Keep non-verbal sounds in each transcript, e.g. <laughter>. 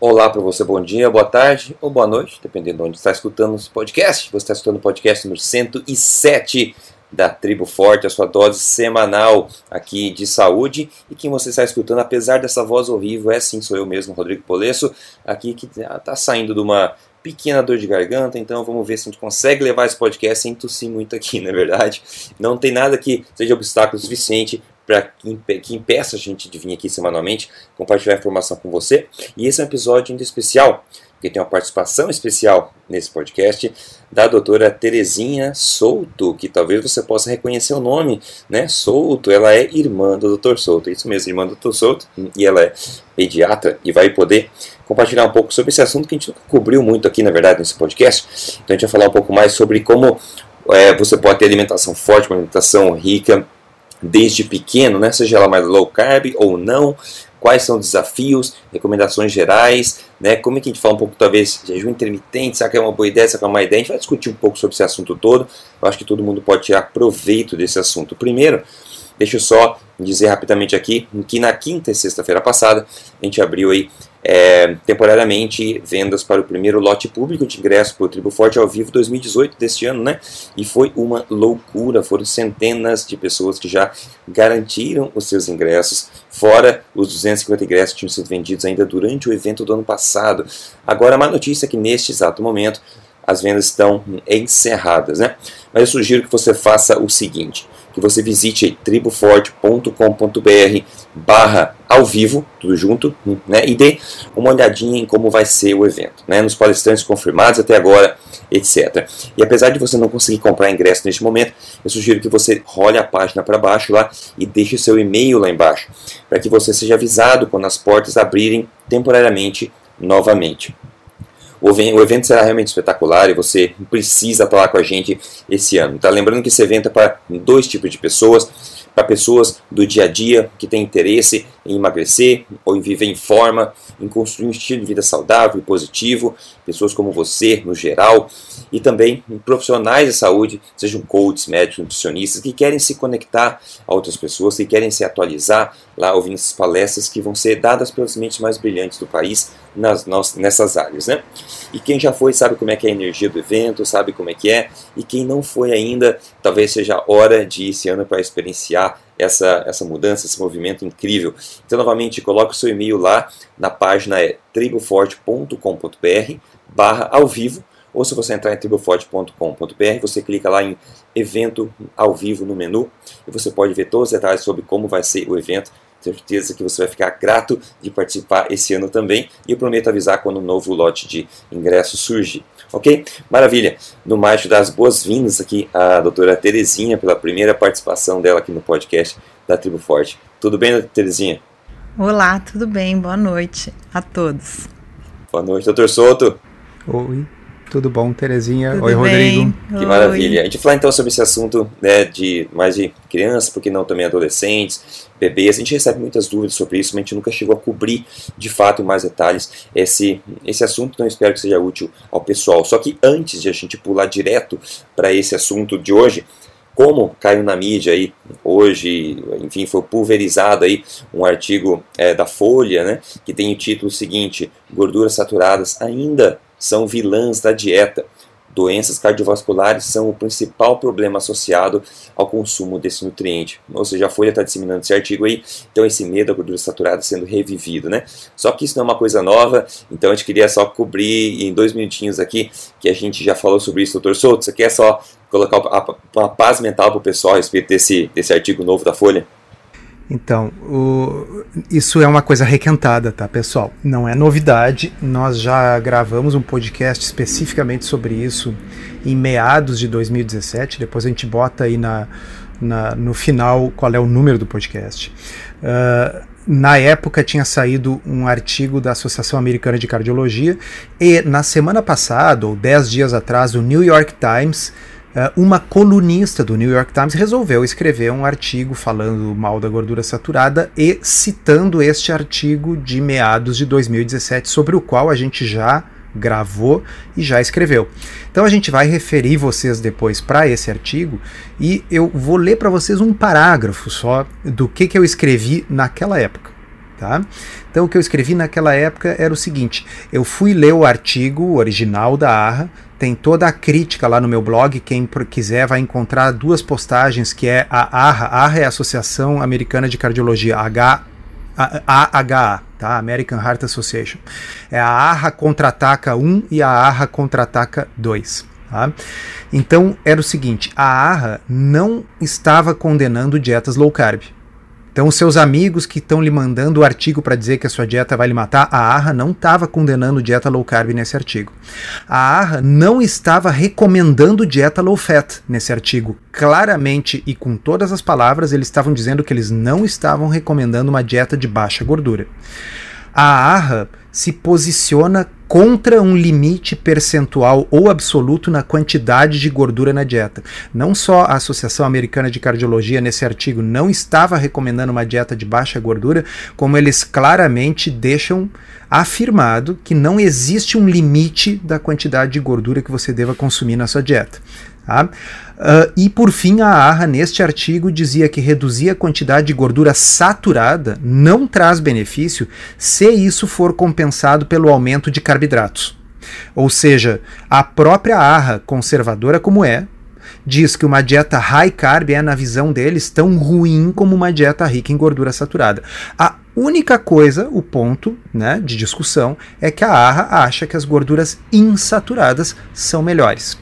Olá para você, bom dia, boa tarde ou boa noite, dependendo de onde está escutando esse podcast. Você está escutando o podcast número 107 da Tribo Forte, a sua dose semanal aqui de saúde. E quem você está escutando, apesar dessa voz horrível, é sim, sou eu mesmo, Rodrigo Polesso, aqui que está saindo de uma pequena dor de garganta, então vamos ver se a gente consegue levar esse podcast sem tossir muito aqui, <laughs> na é verdade. Não tem nada que seja obstáculo suficiente para que, impe que impeça a gente de vir aqui semanalmente compartilhar informação com você. E esse é um episódio ainda especial, porque tem uma participação especial nesse podcast da doutora Terezinha Souto, que talvez você possa reconhecer o nome, né? Souto, ela é irmã do Dr. Souto, isso mesmo, irmã do Dr. Souto, e ela é pediatra e vai poder compartilhar um pouco sobre esse assunto que a gente nunca cobriu muito aqui, na verdade, nesse podcast. Então a gente vai falar um pouco mais sobre como é, você pode ter alimentação forte, uma alimentação rica, desde pequeno, né, seja ela mais low carb ou não, quais são os desafios, recomendações gerais, né, como é que a gente fala um pouco talvez jejum intermitente, será que é uma boa ideia, será que é uma ideia, a gente vai discutir um pouco sobre esse assunto todo, eu acho que todo mundo pode tirar proveito desse assunto. Primeiro, deixa eu só dizer rapidamente aqui que na quinta e sexta-feira passada a gente abriu aí é, temporariamente vendas para o primeiro lote público de ingresso para o Tribo Forte ao vivo 2018 deste ano, né? E foi uma loucura, foram centenas de pessoas que já garantiram os seus ingressos, fora os 250 ingressos que tinham sido vendidos ainda durante o evento do ano passado. Agora, a má notícia é que neste exato momento as vendas estão encerradas, né? Mas eu sugiro que você faça o seguinte, que você visite triboforte.com.br barra ao vivo, tudo junto, né, e dê uma olhadinha em como vai ser o evento, né, nos palestrantes confirmados até agora, etc. E apesar de você não conseguir comprar ingresso neste momento, eu sugiro que você role a página para baixo lá e deixe seu e-mail lá embaixo, para que você seja avisado quando as portas abrirem temporariamente novamente. O evento será realmente espetacular e você precisa lá com a gente esse ano. Tá lembrando que esse evento é para dois tipos de pessoas para pessoas do dia a dia que têm interesse em emagrecer ou em viver em forma, em construir um estilo de vida saudável e positivo, pessoas como você no geral, e também profissionais de saúde, sejam coaches, médicos, nutricionistas, que querem se conectar a outras pessoas, que querem se atualizar lá ouvindo essas palestras que vão ser dadas pelas mentes mais brilhantes do país nas, nessas áreas. Né? E quem já foi sabe como é que é a energia do evento, sabe como é que é, e quem não foi ainda, talvez seja a hora de ir esse ano para experienciar essa, essa mudança, esse movimento incrível. Então, novamente, coloque o seu e-mail lá na página é triboforte.com.br barra ao vivo, ou se você entrar em triboforte.com.br, você clica lá em evento ao vivo no menu e você pode ver todos os detalhes sobre como vai ser o evento. Tenho certeza que você vai ficar grato de participar esse ano também e eu prometo avisar quando um novo lote de ingressos surgir. Ok? Maravilha. No mais, dar as boas-vindas aqui à doutora Terezinha pela primeira participação dela aqui no podcast da Tribo Forte. Tudo bem, Terezinha? Olá, tudo bem? Boa noite a todos. Boa noite, doutor Souto. Oi. Tudo bom, Terezinha? Tudo Oi, bem? Rodrigo. Que Oi. maravilha. A gente vai falar então sobre esse assunto né, de mais de crianças, porque não também adolescentes, bebês. A gente recebe muitas dúvidas sobre isso, mas a gente nunca chegou a cobrir de fato em mais detalhes esse, esse assunto, então espero que seja útil ao pessoal. Só que antes de a gente pular direto para esse assunto de hoje, como caiu na mídia aí hoje, enfim, foi pulverizado aí um artigo é, da Folha, né, que tem o título seguinte: gorduras saturadas ainda são vilãs da dieta. Doenças cardiovasculares são o principal problema associado ao consumo desse nutriente. Ou seja, a Folha está disseminando esse artigo aí, então esse medo da gordura saturada sendo revivido, né? Só que isso não é uma coisa nova, então a gente queria só cobrir em dois minutinhos aqui, que a gente já falou sobre isso, doutor Souto. Você quer só colocar uma paz mental para o pessoal a respeito desse, desse artigo novo da Folha? Então, o, isso é uma coisa requentada, tá, pessoal? Não é novidade. Nós já gravamos um podcast especificamente sobre isso em meados de 2017. Depois a gente bota aí na, na no final qual é o número do podcast. Uh, na época tinha saído um artigo da Associação Americana de Cardiologia e na semana passada, ou dez dias atrás, o New York Times uma colunista do New York Times resolveu escrever um artigo falando mal da gordura saturada e citando este artigo de meados de 2017, sobre o qual a gente já gravou e já escreveu. Então a gente vai referir vocês depois para esse artigo e eu vou ler para vocês um parágrafo só do que, que eu escrevi naquela época. Tá? Então o que eu escrevi naquela época era o seguinte: eu fui ler o artigo original da ARRA, tem toda a crítica lá no meu blog. Quem quiser vai encontrar duas postagens que é a ARRA, ARRA é a Associação Americana de Cardiologia, AHA, tá? American Heart Association. É a ARRA contra-ataca 1 e a ARRA contra-ataca 2. Tá? Então era o seguinte: a ARRA não estava condenando dietas low carb. Então, os seus amigos que estão lhe mandando o artigo para dizer que a sua dieta vai lhe matar, a ARRA não estava condenando dieta low carb nesse artigo. A ARRA não estava recomendando dieta low fat nesse artigo. Claramente e com todas as palavras, eles estavam dizendo que eles não estavam recomendando uma dieta de baixa gordura. A ARRA se posiciona contra um limite percentual ou absoluto na quantidade de gordura na dieta. Não só a Associação Americana de Cardiologia, nesse artigo, não estava recomendando uma dieta de baixa gordura, como eles claramente deixam afirmado que não existe um limite da quantidade de gordura que você deva consumir na sua dieta. Tá? Uh, e por fim, a ARRA, neste artigo, dizia que reduzir a quantidade de gordura saturada não traz benefício se isso for compensado pelo aumento de carboidratos. Ou seja, a própria ARRA, conservadora como é, diz que uma dieta high carb é, na visão deles, tão ruim como uma dieta rica em gordura saturada. A única coisa, o ponto né, de discussão, é que a ARRA acha que as gorduras insaturadas são melhores.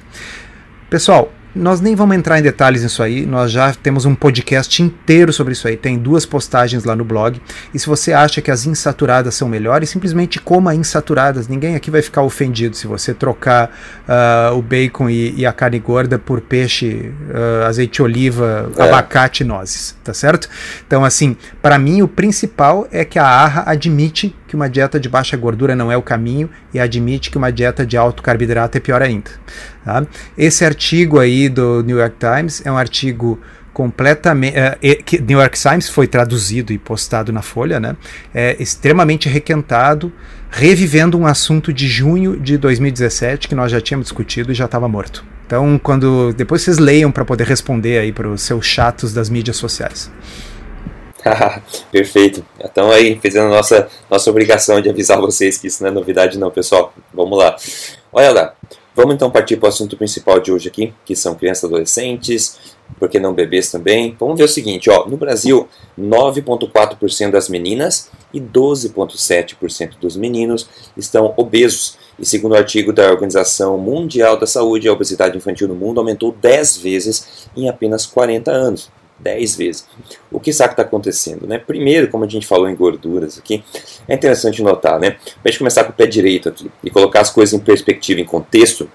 Pessoal, nós nem vamos entrar em detalhes nisso aí, nós já temos um podcast inteiro sobre isso aí, tem duas postagens lá no blog. E se você acha que as insaturadas são melhores, simplesmente coma insaturadas. Ninguém aqui vai ficar ofendido se você trocar uh, o bacon e, e, a carne gorda por peixe, uh, azeite de oliva, é. abacate e nozes, tá certo? Então, assim, para mim o principal é que a ARRA admite que uma dieta de baixa gordura não é o caminho e admite que uma dieta de alto carboidrato é pior ainda. Tá? Esse artigo aí do New York Times é um artigo completamente é, que New York Times foi traduzido e postado na Folha, né? É extremamente requentado, revivendo um assunto de junho de 2017 que nós já tínhamos discutido e já estava morto. Então, quando depois vocês leiam para poder responder aí para os seus chatos das mídias sociais. <laughs> Perfeito. Então aí, fazendo a nossa, nossa obrigação de avisar vocês que isso não é novidade não, pessoal. Vamos lá. Olha lá. Vamos então partir para o assunto principal de hoje aqui, que são crianças adolescentes, por que não bebês também? Vamos ver o seguinte, ó, no Brasil, 9.4% das meninas e 12.7% dos meninos estão obesos. E segundo o artigo da Organização Mundial da Saúde, a obesidade infantil no mundo aumentou 10 vezes em apenas 40 anos. 10 vezes. O que que está acontecendo? Né? Primeiro, como a gente falou em gorduras aqui, é interessante notar, né? Para gente começar com o pé direito aqui e colocar as coisas em perspectiva, em contexto,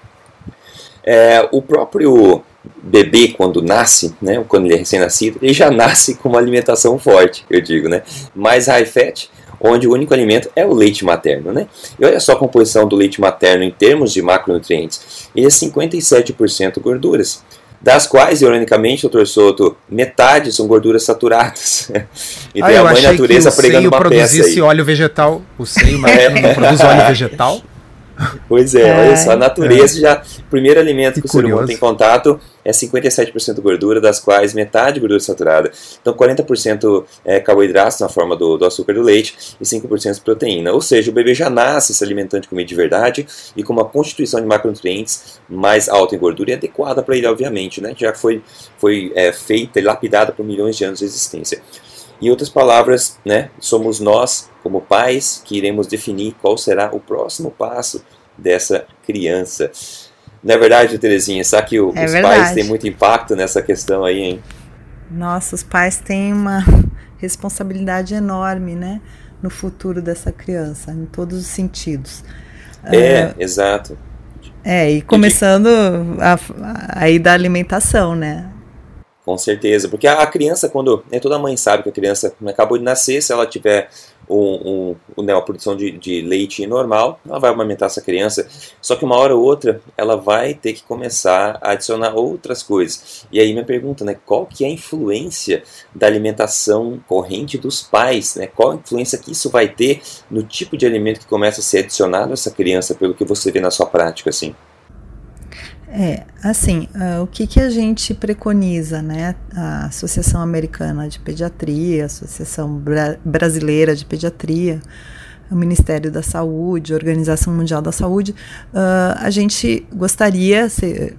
é, o próprio bebê, quando nasce, né, quando ele é recém-nascido, ele já nasce com uma alimentação forte, eu digo, né? Mais high fat, onde o único alimento é o leite materno, né? E olha só a composição do leite materno em termos de macronutrientes. Ele é 57% gorduras das quais, ironicamente, doutor Soto, metade são gorduras saturadas. <laughs> e ah, a mãe natureza pregando uma peça aí. óleo vegetal, o seio materno é. <laughs> não produz óleo vegetal? <laughs> Pois é, é, olha só, a natureza é. já. O primeiro alimento que, que o ser humano tem contato é 57% gordura, das quais metade gordura saturada. Então 40% é carboidratos na forma do, do, açúcar do leite e 5% proteína. Ou seja, o bebê já nasce se alimentando de comida de verdade e com uma constituição de macronutrientes mais alta em gordura e adequada para ele, obviamente, né? Já foi, foi é, feita e lapidada por milhões de anos de existência. Em outras palavras, né, somos nós, como pais, que iremos definir qual será o próximo passo dessa criança. Não é verdade, Terezinha? Sabe que o, é os verdade. pais têm muito impacto nessa questão aí, hein? Nossa, os pais têm uma <laughs> responsabilidade enorme, né? No futuro dessa criança, em todos os sentidos. É, uh, exato. É, e começando aí da alimentação, né? Com certeza, porque a criança, quando. Né, toda mãe sabe que a criança acabou de nascer, se ela tiver um, um, né, uma produção de, de, leite normal, ela vai amamentar essa criança. Só que uma hora ou outra ela vai ter que começar a adicionar outras coisas. E aí minha pergunta, né, qual que é a influência da alimentação corrente dos pais? Né? Qual a influência que isso vai ter no tipo de alimento que começa a ser adicionado a essa criança, pelo que você vê na sua prática, assim? É, assim, uh, o que, que a gente preconiza, né? A Associação Americana de Pediatria, a Associação Bra Brasileira de Pediatria, o Ministério da Saúde, a Organização Mundial da Saúde, uh, a gente gostaria, se,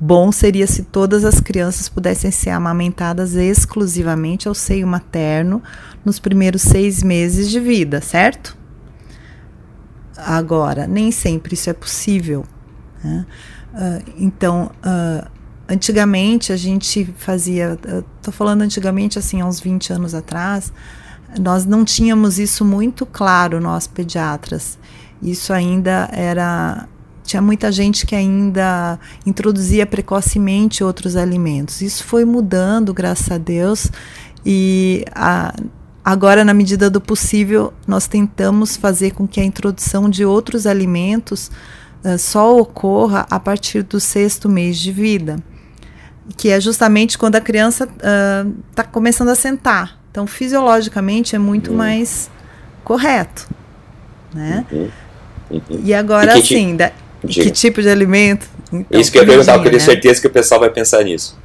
bom seria se todas as crianças pudessem ser amamentadas exclusivamente ao seio materno nos primeiros seis meses de vida, certo? Agora, nem sempre isso é possível. Né? Uh, então, uh, antigamente a gente fazia, estou falando antigamente assim, há uns 20 anos atrás, nós não tínhamos isso muito claro, nós pediatras. Isso ainda era. Tinha muita gente que ainda introduzia precocemente outros alimentos. Isso foi mudando, graças a Deus, e a, agora, na medida do possível, nós tentamos fazer com que a introdução de outros alimentos só ocorra a partir do sexto mês de vida, que é justamente quando a criança está uh, começando a sentar. Então, fisiologicamente, é muito uhum. mais correto. Né? Uhum. Uhum. E agora, e assim, da, que tipo de alimento? Então, Isso que eu ia perguntar, eu queria né? certeza que o pessoal vai pensar nisso.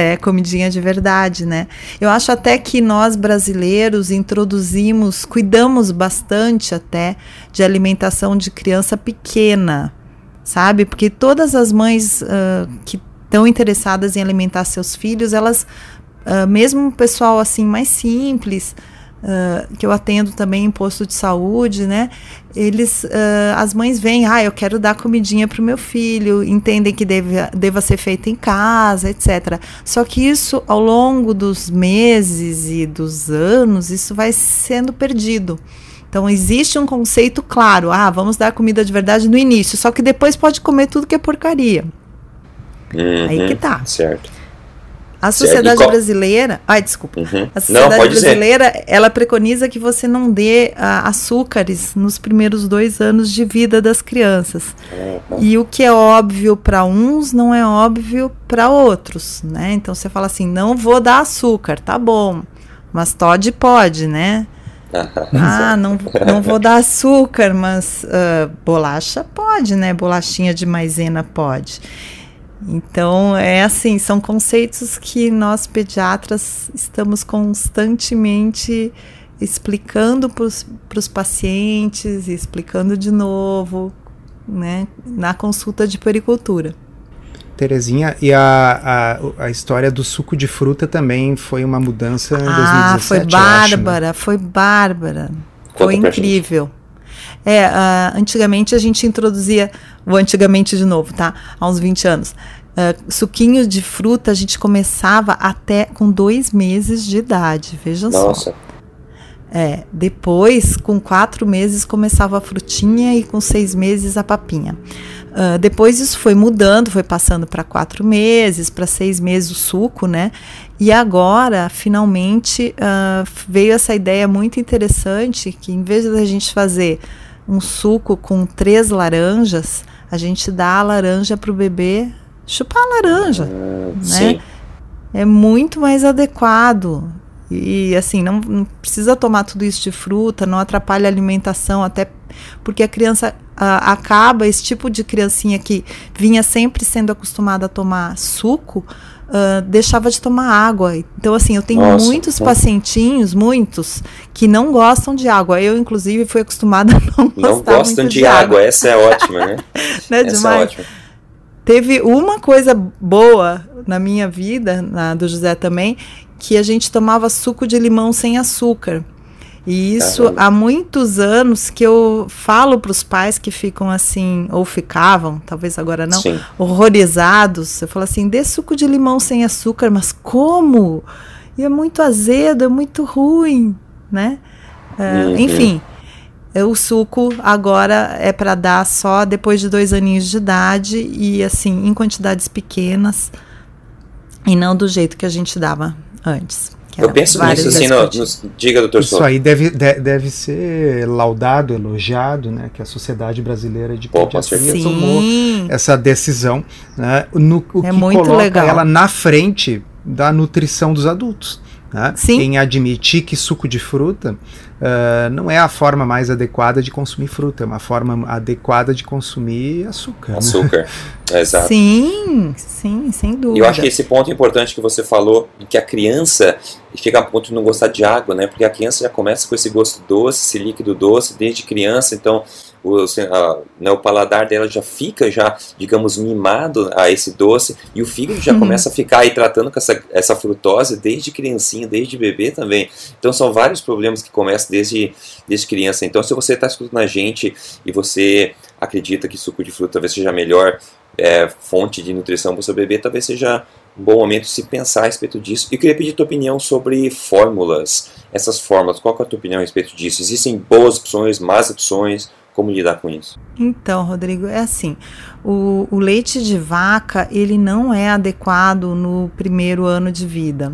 É, comidinha de verdade, né? Eu acho até que nós brasileiros introduzimos, cuidamos bastante até de alimentação de criança pequena, sabe? Porque todas as mães uh, que estão interessadas em alimentar seus filhos, elas Uh, mesmo o pessoal assim mais simples, uh, que eu atendo também em posto de saúde, né? Eles, uh, as mães vêm, ah, eu quero dar comidinha para o meu filho, entendem que deve, deva ser feita em casa, etc. Só que isso, ao longo dos meses e dos anos, isso vai sendo perdido. Então existe um conceito claro, ah, vamos dar comida de verdade no início, só que depois pode comer tudo que é porcaria. Uhum, Aí que tá. Certo. A sociedade qual... brasileira, ai desculpa, uhum. a sociedade não, brasileira, dizer. ela preconiza que você não dê uh, açúcares nos primeiros dois anos de vida das crianças. Uhum. E o que é óbvio para uns não é óbvio para outros, né? Então você fala assim, não vou dar açúcar, tá bom, mas Todd pode, né? ah, não, não vou dar açúcar, mas uh, bolacha pode, né? Bolachinha de maisena pode. Então, é assim, são conceitos que nós pediatras estamos constantemente explicando para os pacientes, explicando de novo, né, na consulta de pericultura. Terezinha, e a, a, a história do suco de fruta também foi uma mudança em ah, 2017, foi bárbara, acho, né? foi bárbara. Conta foi incrível. É, uh, antigamente a gente introduzia, o antigamente de novo, tá? Há uns 20 anos. Uh, suquinho de fruta a gente começava até com dois meses de idade, vejam Nossa. só. É, depois, com quatro meses, começava a frutinha e com seis meses a papinha. Uh, depois isso foi mudando, foi passando para quatro meses, para seis meses o suco, né? E agora, finalmente, uh, veio essa ideia muito interessante que em vez da gente fazer um suco com três laranjas, a gente dá a laranja para o bebê chupar a laranja, uh, né? Sim. É muito mais adequado. E assim, não, não, precisa tomar tudo isso de fruta, não atrapalha a alimentação, até porque a criança acaba, esse tipo de criancinha que vinha sempre sendo acostumada a tomar suco, uh, deixava de tomar água. Então, assim, eu tenho Nossa, muitos pacientinhos, muitos, que não gostam de água. Eu, inclusive, fui acostumada <laughs> a não, não gostar gostam de, de água. água. Essa é ótima, né? <laughs> não é Essa demais? é ótima. Teve uma coisa boa na minha vida, na do José também, que a gente tomava suco de limão sem açúcar. E isso Caramba. há muitos anos que eu falo para os pais que ficam assim, ou ficavam, talvez agora não, Sim. horrorizados. Eu falo assim: dê suco de limão sem açúcar, mas como? E é muito azedo, é muito ruim, né? Uh, uhum. Enfim, o suco agora é para dar só depois de dois aninhos de idade e assim, em quantidades pequenas e não do jeito que a gente dava antes. Eu penso nisso assim, no, no, diga, doutor Isso aí deve, de, deve ser laudado, elogiado, né? Que a Sociedade Brasileira de Pô, Pediatria tomou essa decisão, né? No, o é que muito coloca legal. ela na frente da nutrição dos adultos. Né? em admitir que suco de fruta uh, não é a forma mais adequada de consumir fruta, é uma forma adequada de consumir açúcar. Né? Açúcar, né? <laughs> exato. Sim, sim, sem dúvida. E eu acho que esse ponto importante que você falou, que a criança chega a ponto de não gostar de água, né? Porque a criança já começa com esse gosto doce, esse líquido doce desde criança, então o, a, né, o paladar dela já fica já, digamos, mimado a esse doce e o fígado já uhum. começa a ficar aí tratando com essa, essa frutose desde criancinha, desde bebê também. Então são vários problemas que começam desde, desde criança. Então se você está escutando a gente e você acredita que suco de fruta talvez seja a melhor é, fonte de nutrição para o seu bebê, talvez seja bom momento se pensar a respeito disso. E queria pedir tua opinião sobre fórmulas. Essas fórmulas, qual é a tua opinião a respeito disso? Existem boas opções, más opções? Como lidar com isso? Então, Rodrigo, é assim: o, o leite de vaca ele não é adequado no primeiro ano de vida.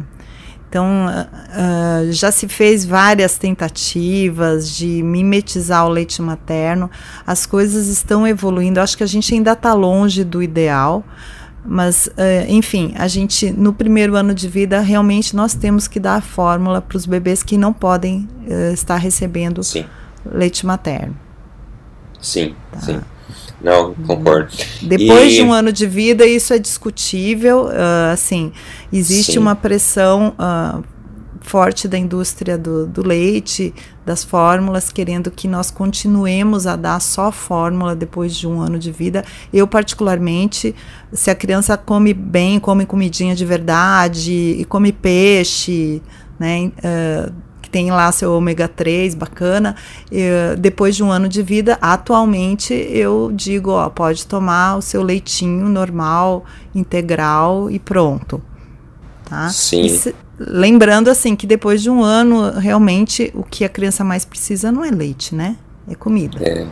Então, uh, já se fez várias tentativas de mimetizar o leite materno. As coisas estão evoluindo. Acho que a gente ainda está longe do ideal. Mas, uh, enfim, a gente, no primeiro ano de vida, realmente nós temos que dar a fórmula para os bebês que não podem uh, estar recebendo Sim. leite materno. Sim, tá. sim. Não, concordo. Depois e... de um ano de vida, isso é discutível. Uh, assim, existe sim. uma pressão uh, forte da indústria do, do, leite, das fórmulas, querendo que nós continuemos a dar só fórmula depois de um ano de vida. Eu, particularmente, se a criança come bem, come comidinha de verdade e come peixe, né? Uh, tem lá seu ômega 3 bacana, e, depois de um ano de vida, atualmente eu digo, ó, pode tomar o seu leitinho normal, integral e pronto. Tá? Sim. Se, lembrando assim que depois de um ano, realmente o que a criança mais precisa não é leite, né? É comida. É.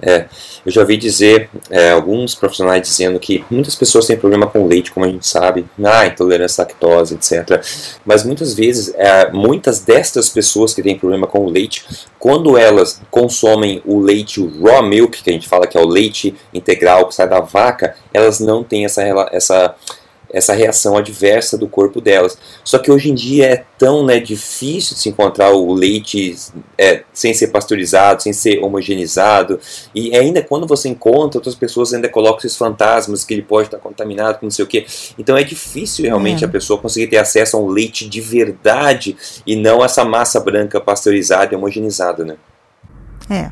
É, eu já ouvi dizer, é, alguns profissionais dizendo que muitas pessoas têm problema com leite, como a gente sabe, ah, intolerância à lactose, etc. Mas muitas vezes, é, muitas destas pessoas que têm problema com o leite, quando elas consomem o leite raw milk, que a gente fala que é o leite integral que sai da vaca, elas não têm essa, essa essa reação adversa do corpo delas. Só que hoje em dia é tão né, difícil de se encontrar o leite é, sem ser pasteurizado, sem ser homogeneizado, e ainda quando você encontra, outras pessoas ainda colocam esses fantasmas que ele pode estar contaminado com não sei o que. Então é difícil realmente é. a pessoa conseguir ter acesso a um leite de verdade e não essa massa branca pasteurizada e homogeneizada, né? É,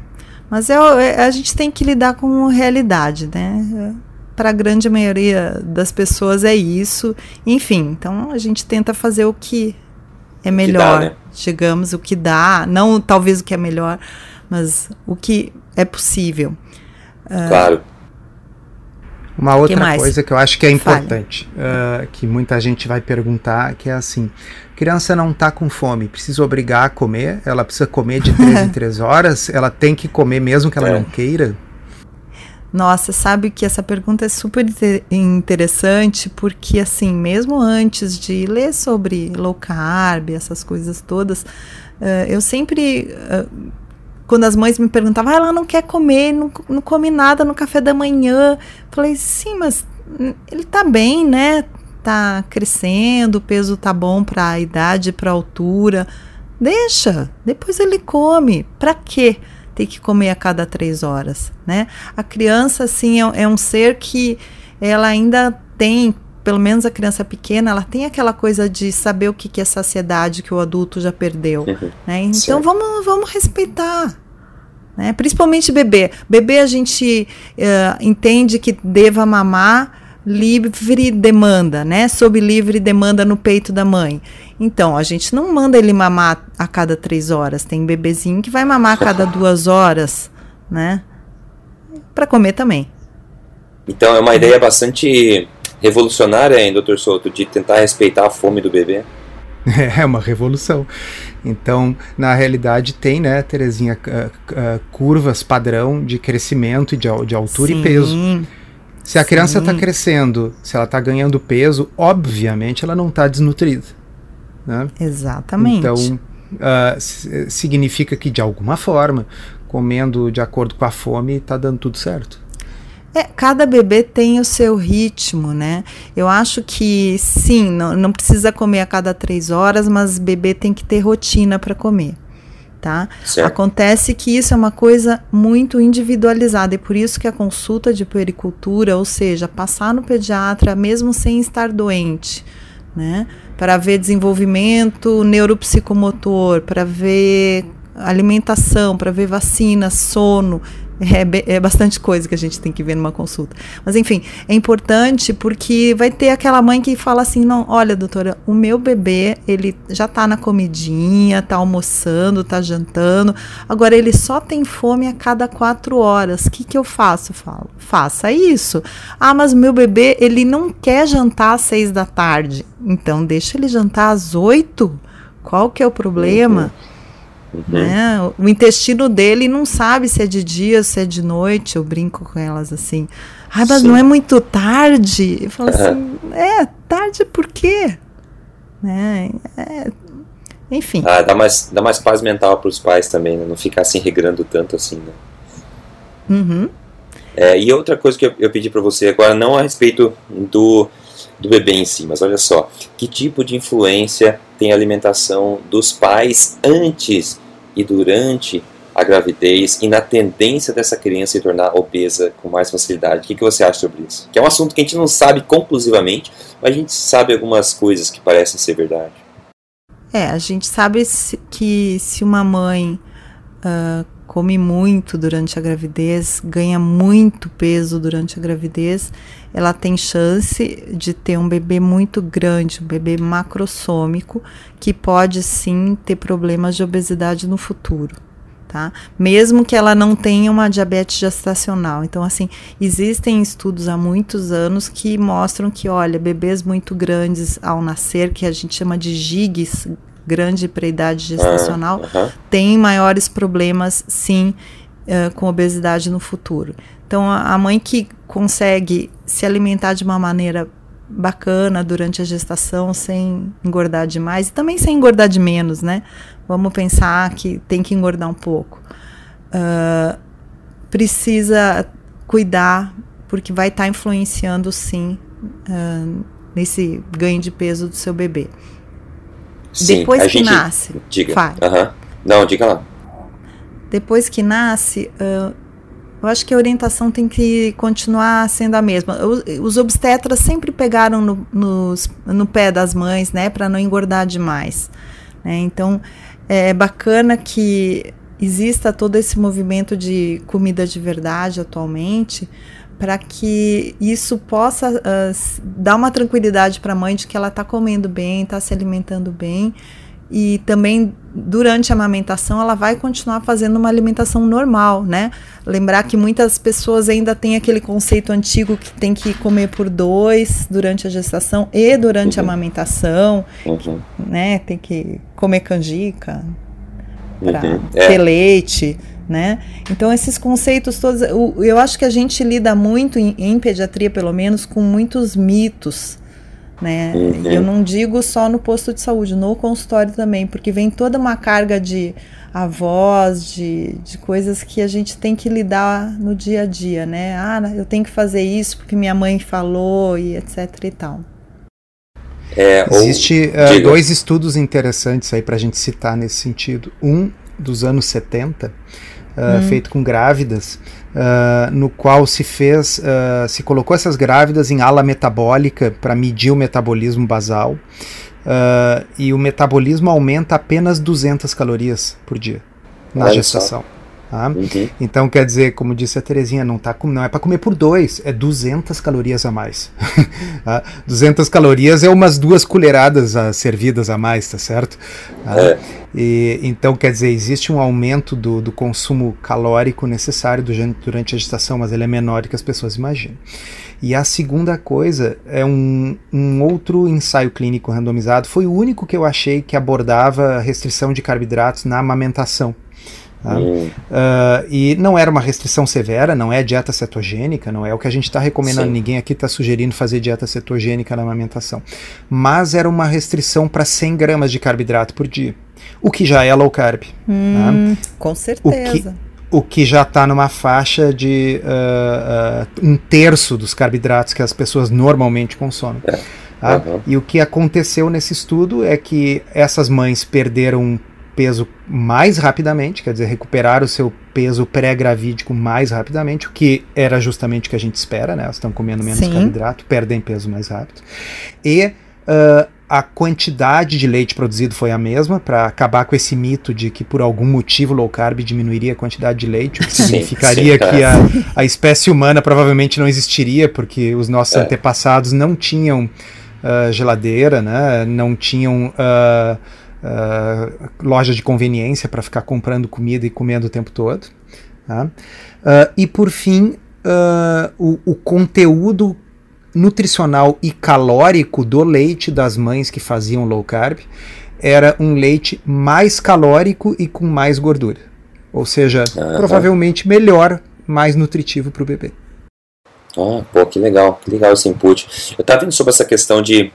mas é, é a gente tem que lidar com realidade, né? Para a grande maioria das pessoas é isso. Enfim, então a gente tenta fazer o que é melhor, que dá, né? digamos, o que dá, não talvez o que é melhor, mas o que é possível. Ah, claro. Uh, uma outra coisa que eu acho que é importante, uh, que muita gente vai perguntar, que é assim, criança não está com fome, precisa obrigar a comer, ela precisa comer de três <laughs> em três horas, ela tem que comer mesmo que ela é. não queira? Nossa, sabe que essa pergunta é super interessante, porque assim, mesmo antes de ler sobre low carb, essas coisas todas, uh, eu sempre. Uh, quando as mães me perguntavam, ah, ela não quer comer, não, não come nada no café da manhã. Falei, sim, mas ele tá bem, né? Tá crescendo, o peso tá bom para a idade, para a altura. Deixa, depois ele come. Para quê? Ter que comer a cada três horas, né? A criança, assim, é, é um ser que ela ainda tem pelo menos a criança pequena, ela tem aquela coisa de saber o que, que é saciedade que o adulto já perdeu. Uhum. Né? Então vamos, vamos respeitar. Né? Principalmente bebê. Bebê a gente uh, entende que deva mamar livre demanda, né? Sob livre demanda no peito da mãe. Então, a gente não manda ele mamar a cada três horas. Tem bebezinho que vai mamar a cada duas horas, né? Para comer também. Então, é uma ideia bastante revolucionária, hein, doutor Souto, de tentar respeitar a fome do bebê. <laughs> É uma revolução. Então, na realidade, tem, né, Terezinha, uh, uh, curvas padrão de crescimento de, de altura Sim. e peso. Se a criança está crescendo, se ela está ganhando peso, obviamente ela não está desnutrida. Né? Exatamente. Então, uh, significa que de alguma forma, comendo de acordo com a fome, está dando tudo certo. É, cada bebê tem o seu ritmo, né? Eu acho que sim, não, não precisa comer a cada três horas, mas bebê tem que ter rotina para comer. Tá? Acontece que isso é uma coisa muito individualizada e por isso que a consulta de puericultura, ou seja, passar no pediatra mesmo sem estar doente, né? Para ver desenvolvimento neuropsicomotor, para ver alimentação, para ver vacina, sono, é, é, bastante coisa que a gente tem que ver numa consulta. Mas enfim, é importante porque vai ter aquela mãe que fala assim: não, olha, doutora, o meu bebê, ele já tá na comidinha, tá almoçando, tá jantando, agora ele só tem fome a cada quatro horas. O que, que eu faço? Eu falo, faça isso. Ah, mas meu bebê, ele não quer jantar às seis da tarde. Então deixa ele jantar às oito. Qual que é o problema? Uhum. Uhum. Né? O intestino dele não sabe se é de dia, se é de noite. Eu brinco com elas assim. Ai, mas Sim. não é muito tarde? Eu falo assim, é, tarde por quê? Né? É, enfim. Ah, dá mais, dá mais paz mental para os pais também, né? não ficar assim regrando tanto assim. Né? Uhum. É, e outra coisa que eu, eu pedi para você agora, não a respeito do, do bebê em si, mas olha só, que tipo de influência tem a alimentação dos pais antes e durante a gravidez e na tendência dessa criança se tornar obesa com mais facilidade. O que, que você acha sobre isso? Que é um assunto que a gente não sabe conclusivamente, mas a gente sabe algumas coisas que parecem ser verdade. É, a gente sabe que se uma mãe uh, come muito durante a gravidez, ganha muito peso durante a gravidez, ela tem chance de ter um bebê muito grande, um bebê macrossômico, que pode sim ter problemas de obesidade no futuro. Tá? Mesmo que ela não tenha uma diabetes gestacional. Então, assim, existem estudos há muitos anos que mostram que, olha, bebês muito grandes ao nascer, que a gente chama de GIGs, grande para idade gestacional, ah, tem maiores problemas, sim, uh, com obesidade no futuro. Então, a, a mãe que consegue se alimentar de uma maneira bacana durante a gestação, sem engordar demais e também sem engordar de menos, né? Vamos pensar que tem que engordar um pouco. Uh, precisa cuidar, porque vai estar tá influenciando sim uh, nesse ganho de peso do seu bebê. Sim, Depois que gente... nasce. Diga. Uhum. Não, diga lá. Depois que nasce, uh, eu acho que a orientação tem que continuar sendo a mesma. Os obstetras sempre pegaram no, no pé das mães, né, para não engordar demais. Né? Então, é bacana que exista todo esse movimento de comida de verdade atualmente, para que isso possa uh, dar uma tranquilidade para a mãe de que ela está comendo bem, está se alimentando bem e também durante a amamentação ela vai continuar fazendo uma alimentação normal, né? Lembrar que muitas pessoas ainda têm aquele conceito antigo que tem que comer por dois durante a gestação e durante uhum. a amamentação, uhum. né? Tem que comer canjica para uhum. É. ter leite né? Então esses conceitos todos, eu, eu acho que a gente lida muito em, em pediatria, pelo menos, com muitos mitos, né? Uhum. Eu não digo só no posto de saúde, no consultório também, porque vem toda uma carga de avós, de, de coisas que a gente tem que lidar no dia a dia, né? Ah, eu tenho que fazer isso porque minha mãe falou e etc e tal. É, Existe uh, dois estudos interessantes aí para a gente citar nesse sentido. Um dos anos 70, uh, hum. feito com grávidas, uh, no qual se fez, uh, se colocou essas grávidas em ala metabólica para medir o metabolismo basal. e o metabolismo aumenta apenas 200 calorias por dia na Olha gestação. Tá? Uhum. Então, quer dizer, como disse a Terezinha, não, tá, não é para comer por dois, é 200 calorias a mais. <laughs> tá? 200 calorias é umas duas colheradas a, servidas a mais, tá certo? Tá? É. E, então, quer dizer, existe um aumento do, do consumo calórico necessário do, durante a gestação, mas ele é menor do que as pessoas imaginam. E a segunda coisa é um, um outro ensaio clínico randomizado, foi o único que eu achei que abordava restrição de carboidratos na amamentação. Tá? Uh, e não era uma restrição severa, não é dieta cetogênica, não é o que a gente está recomendando. Sim. Ninguém aqui está sugerindo fazer dieta cetogênica na amamentação. Mas era uma restrição para 100 gramas de carboidrato por dia, o que já é low carb. Hum, tá? Com certeza. O que, o que já está numa faixa de uh, uh, um terço dos carboidratos que as pessoas normalmente consomem. É. Tá? Uhum. E o que aconteceu nesse estudo é que essas mães perderam peso mais rapidamente, quer dizer, recuperar o seu peso pré-gravídico mais rapidamente, o que era justamente o que a gente espera, né? Elas estão comendo menos Sim. carboidrato, perdem peso mais rápido. E uh, a quantidade de leite produzido foi a mesma, para acabar com esse mito de que por algum motivo low carb diminuiria a quantidade de leite, o que <laughs> significaria sim, sim, que a, a espécie humana provavelmente não existiria, porque os nossos é. antepassados não tinham uh, geladeira, né? não tinham. Uh, uh, loja de conveniência para ficar comprando comida e comendo o tempo todo. Tá? Uh, e por fim, uh, o, o, conteúdo nutricional e calórico do leite das mães que faziam low carb era um leite mais calórico e com mais gordura. Ou seja, provavelmente melhor, mais nutritivo para o bebê. Ah, pô, que legal, que legal esse input. Eu estava vendo sobre essa questão de,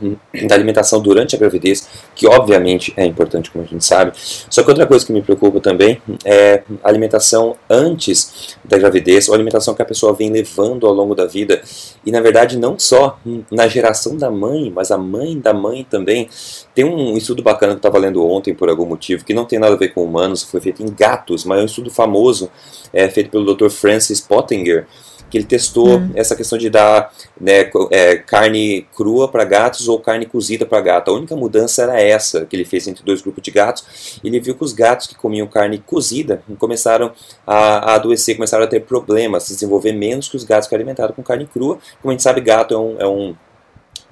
da alimentação durante a gravidez, que obviamente é importante, como a gente sabe. Só que outra coisa que me preocupa também é a alimentação antes da gravidez, ou a alimentação que a pessoa vem levando ao longo da vida. E na verdade, não só na geração da mãe, mas a mãe da mãe também. Tem um estudo bacana que eu estava lendo ontem, por algum motivo, que não tem nada a ver com humanos, foi feito em gatos, mas é um estudo famoso, é, feito pelo Dr. Francis Pottinger que ele testou hum. essa questão de dar né, é, carne crua para gatos ou carne cozida para gato. A única mudança era essa que ele fez entre dois grupos de gatos. Ele viu que os gatos que comiam carne cozida começaram a, a adoecer, começaram a ter problemas, se desenvolver menos que os gatos que alimentaram com carne crua. Como a gente sabe, gato é um, é um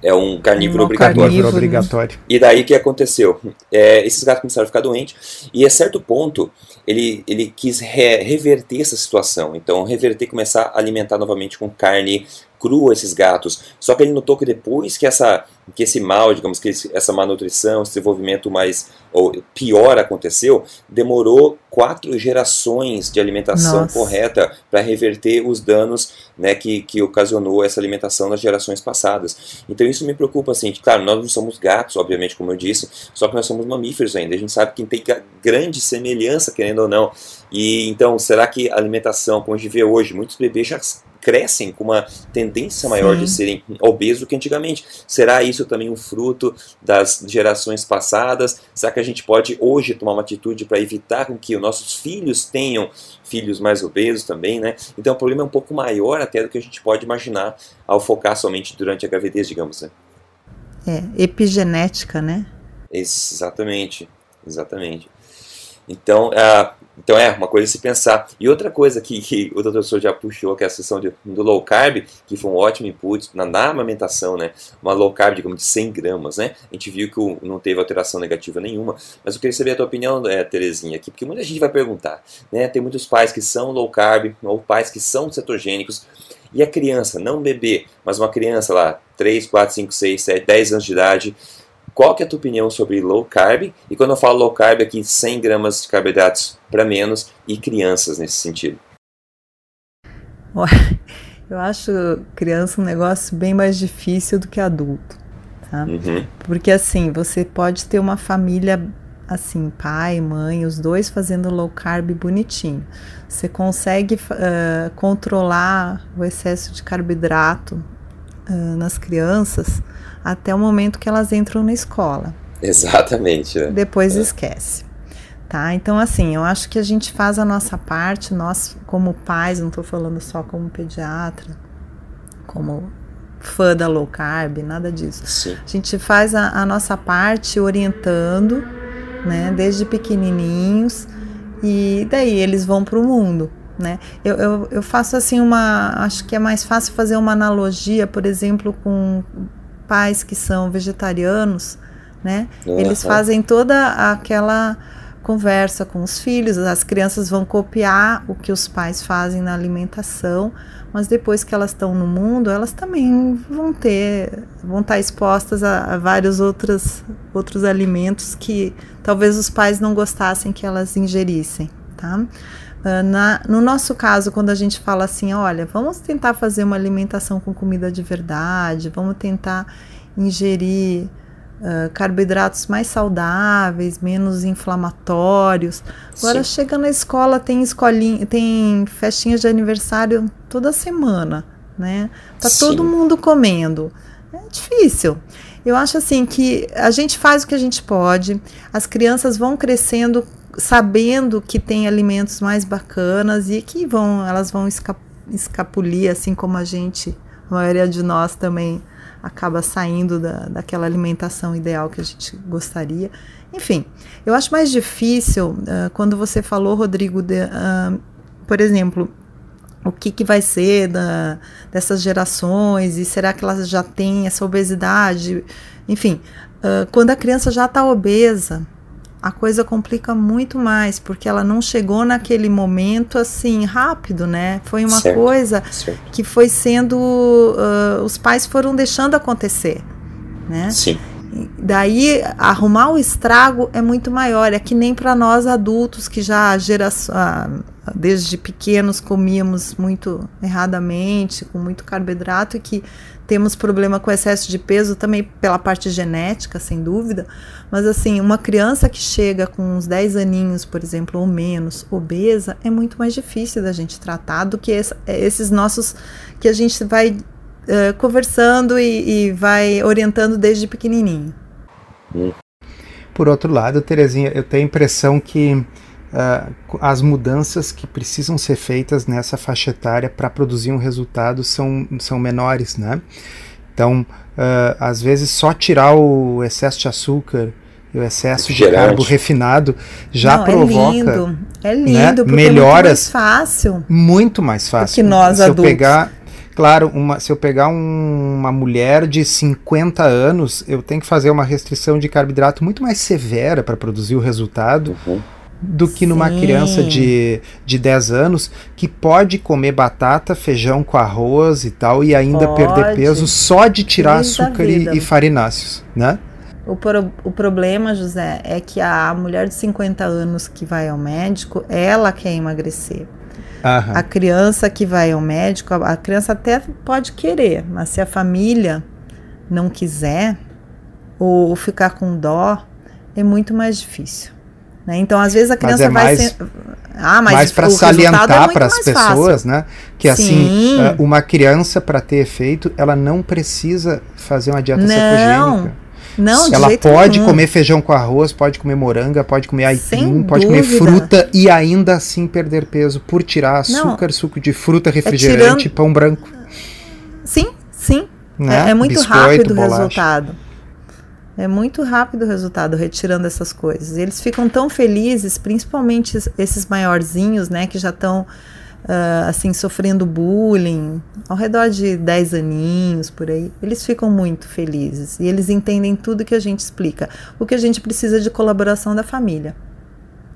é um carnívoro obrigatório. Carnívoro. obrigatório. E daí o que aconteceu? É, esses gatos começaram a ficar doentes e a certo ponto ele, ele quis re, reverter essa situação. Então, reverter, começar a alimentar novamente com carne crua esses gatos. Só que ele notou que depois que essa que esse mal, digamos que essa malnutrição, esse desenvolvimento mais ou pior aconteceu, demorou quatro gerações de alimentação Nossa. correta para reverter os danos né, que, que ocasionou essa alimentação nas gerações passadas. Então isso me preocupa assim, claro, nós não somos gatos, obviamente, como eu disse, só que nós somos mamíferos ainda. A gente sabe que tem grande semelhança, querendo ou não. E então, será que a alimentação, como a gente vê hoje, muitos bebês já crescem com uma tendência maior Sim. de serem obesos do que antigamente. Será isso também um fruto das gerações passadas? Será que a gente pode hoje tomar uma atitude para evitar com que os nossos filhos tenham filhos mais obesos também, né? Então o problema é um pouco maior até do que a gente pode imaginar ao focar somente durante a gravidez, digamos, né? É, epigenética, né? Exatamente, exatamente. Então, uh, então é uma coisa a se pensar. E outra coisa que, que o doutor já puxou, que é a sessão de, do low carb, que foi um ótimo input na, na, amamentação, né? Uma low carb, digamos, de 100 gramas, né? A gente viu que o, não teve alteração negativa nenhuma. Mas eu queria saber a tua opinião, é, Terezinha, aqui, porque muita gente vai perguntar, né? Tem muitos pais que são low carb, ou pais que são cetogênicos, e a criança, não bebê, mas uma criança lá, 3, 4, 5, 6, 7, 10 anos de idade, qual que é a tua opinião sobre low carb? E quando eu falo low carb, aqui 100 gramas de carboidratos para menos e crianças nesse sentido. <laughs> Eu acho criança um negócio bem mais difícil do que adulto, tá? Uhum. Porque assim, você pode ter uma família assim, pai, mãe, os dois fazendo low carb bonitinho. Você consegue uh, controlar o excesso de carboidrato uh, nas crianças até o momento que elas entram na escola. Exatamente. Né? Depois é. esquece. Tá? Então, assim, eu acho que a gente faz a nossa parte, nós, como pais, não estou falando só como pediatra, como fã da low carb, nada disso. Sim. A gente faz a, a nossa parte orientando, né, desde pequenininhos, e daí eles vão para o mundo. Né? Eu, eu, eu faço assim uma. Acho que é mais fácil fazer uma analogia, por exemplo, com pais que são vegetarianos, né? Uhum. Eles fazem toda aquela conversa com os filhos, as crianças vão copiar o que os pais fazem na alimentação, mas depois que elas estão no mundo, elas também vão ter, vão estar expostas a, a vários outros, outros alimentos que talvez os pais não gostassem que elas ingerissem, tá? Na, no nosso caso, quando a gente fala assim, olha, vamos tentar fazer uma alimentação com comida de verdade, vamos tentar ingerir uh, carboidratos mais saudáveis, menos inflamatórios. Agora Sim. chega na escola, tem escolinha, tem festinhas de aniversário toda semana, né? Tá Sim. todo mundo comendo. É difícil. Eu acho assim que a gente faz o que a gente pode, as crianças vão crescendo sabendo que tem alimentos mais bacanas e que vão, elas vão escapulir, assim como a gente, a maioria de nós também acaba saindo da, daquela alimentação ideal que a gente gostaria. Enfim, eu acho mais difícil uh, quando você falou, Rodrigo, de, uh, por exemplo, o que, que vai ser da, dessas gerações e será que elas já têm essa obesidade? Enfim, uh, quando a criança já está obesa, a coisa complica muito mais, porque ela não chegou naquele momento assim rápido, né? Foi uma certo, coisa certo. que foi sendo. Uh, os pais foram deixando acontecer, né? Sim. Daí arrumar o estrago é muito maior. É que nem para nós adultos que já geração, desde pequenos comíamos muito erradamente, com muito carboidrato e que temos problema com excesso de peso também pela parte genética, sem dúvida. Mas assim, uma criança que chega com uns 10 aninhos, por exemplo, ou menos, obesa, é muito mais difícil da gente tratar do que esses nossos que a gente vai uh, conversando e, e vai orientando desde pequenininho. Por outro lado, Terezinha, eu tenho a impressão que uh, as mudanças que precisam ser feitas nessa faixa etária para produzir um resultado são, são menores, né? Então, uh, às vezes, só tirar o excesso de açúcar e o excesso de carbo refinado já Não, provoca é lindo, é lindo né, melhoras é muito mais fácil muito mais fácil que nós se adultos. eu pegar claro uma, se eu pegar um, uma mulher de 50 anos eu tenho que fazer uma restrição de carboidrato muito mais severa para produzir o resultado uhum do que numa Sim. criança de, de 10 anos que pode comer batata, feijão com arroz e tal e ainda pode. perder peso só de tirar açúcar e, e, farináceos, né? O, pro, o problema, José, é que a mulher de 50 anos que vai ao médico, ela quer emagrecer. Aham. A criança que vai ao médico, a, a criança até pode querer, mas se a família não quiser ou ficar com dó, é muito mais difícil. Né? Então, às vezes a criança é vai mais, ser... ah, mas mais para salientar é para as pessoas, né? Que assim, Sim. assim, uma criança para ter efeito, ela não precisa fazer uma dieta não. cetogênica. Não, ela pode nenhum. comer feijão com arroz, pode comer moranga, pode comer aipim, pode comer fruta e ainda assim perder peso por tirar açúcar, não. suco de fruta, refrigerante, é tirando... pão branco. Sim, sim. Né? É, é, muito Biscoito, rápido o resultado. É muito rápido o resultado retirando essas coisas. Eles ficam tão felizes, principalmente esses maiorzinhos, né, que já estão uh, assim sofrendo bullying, ao redor de 10 aninhos por aí. Eles ficam muito felizes e eles entendem tudo que a gente explica. O que a gente precisa de colaboração da família.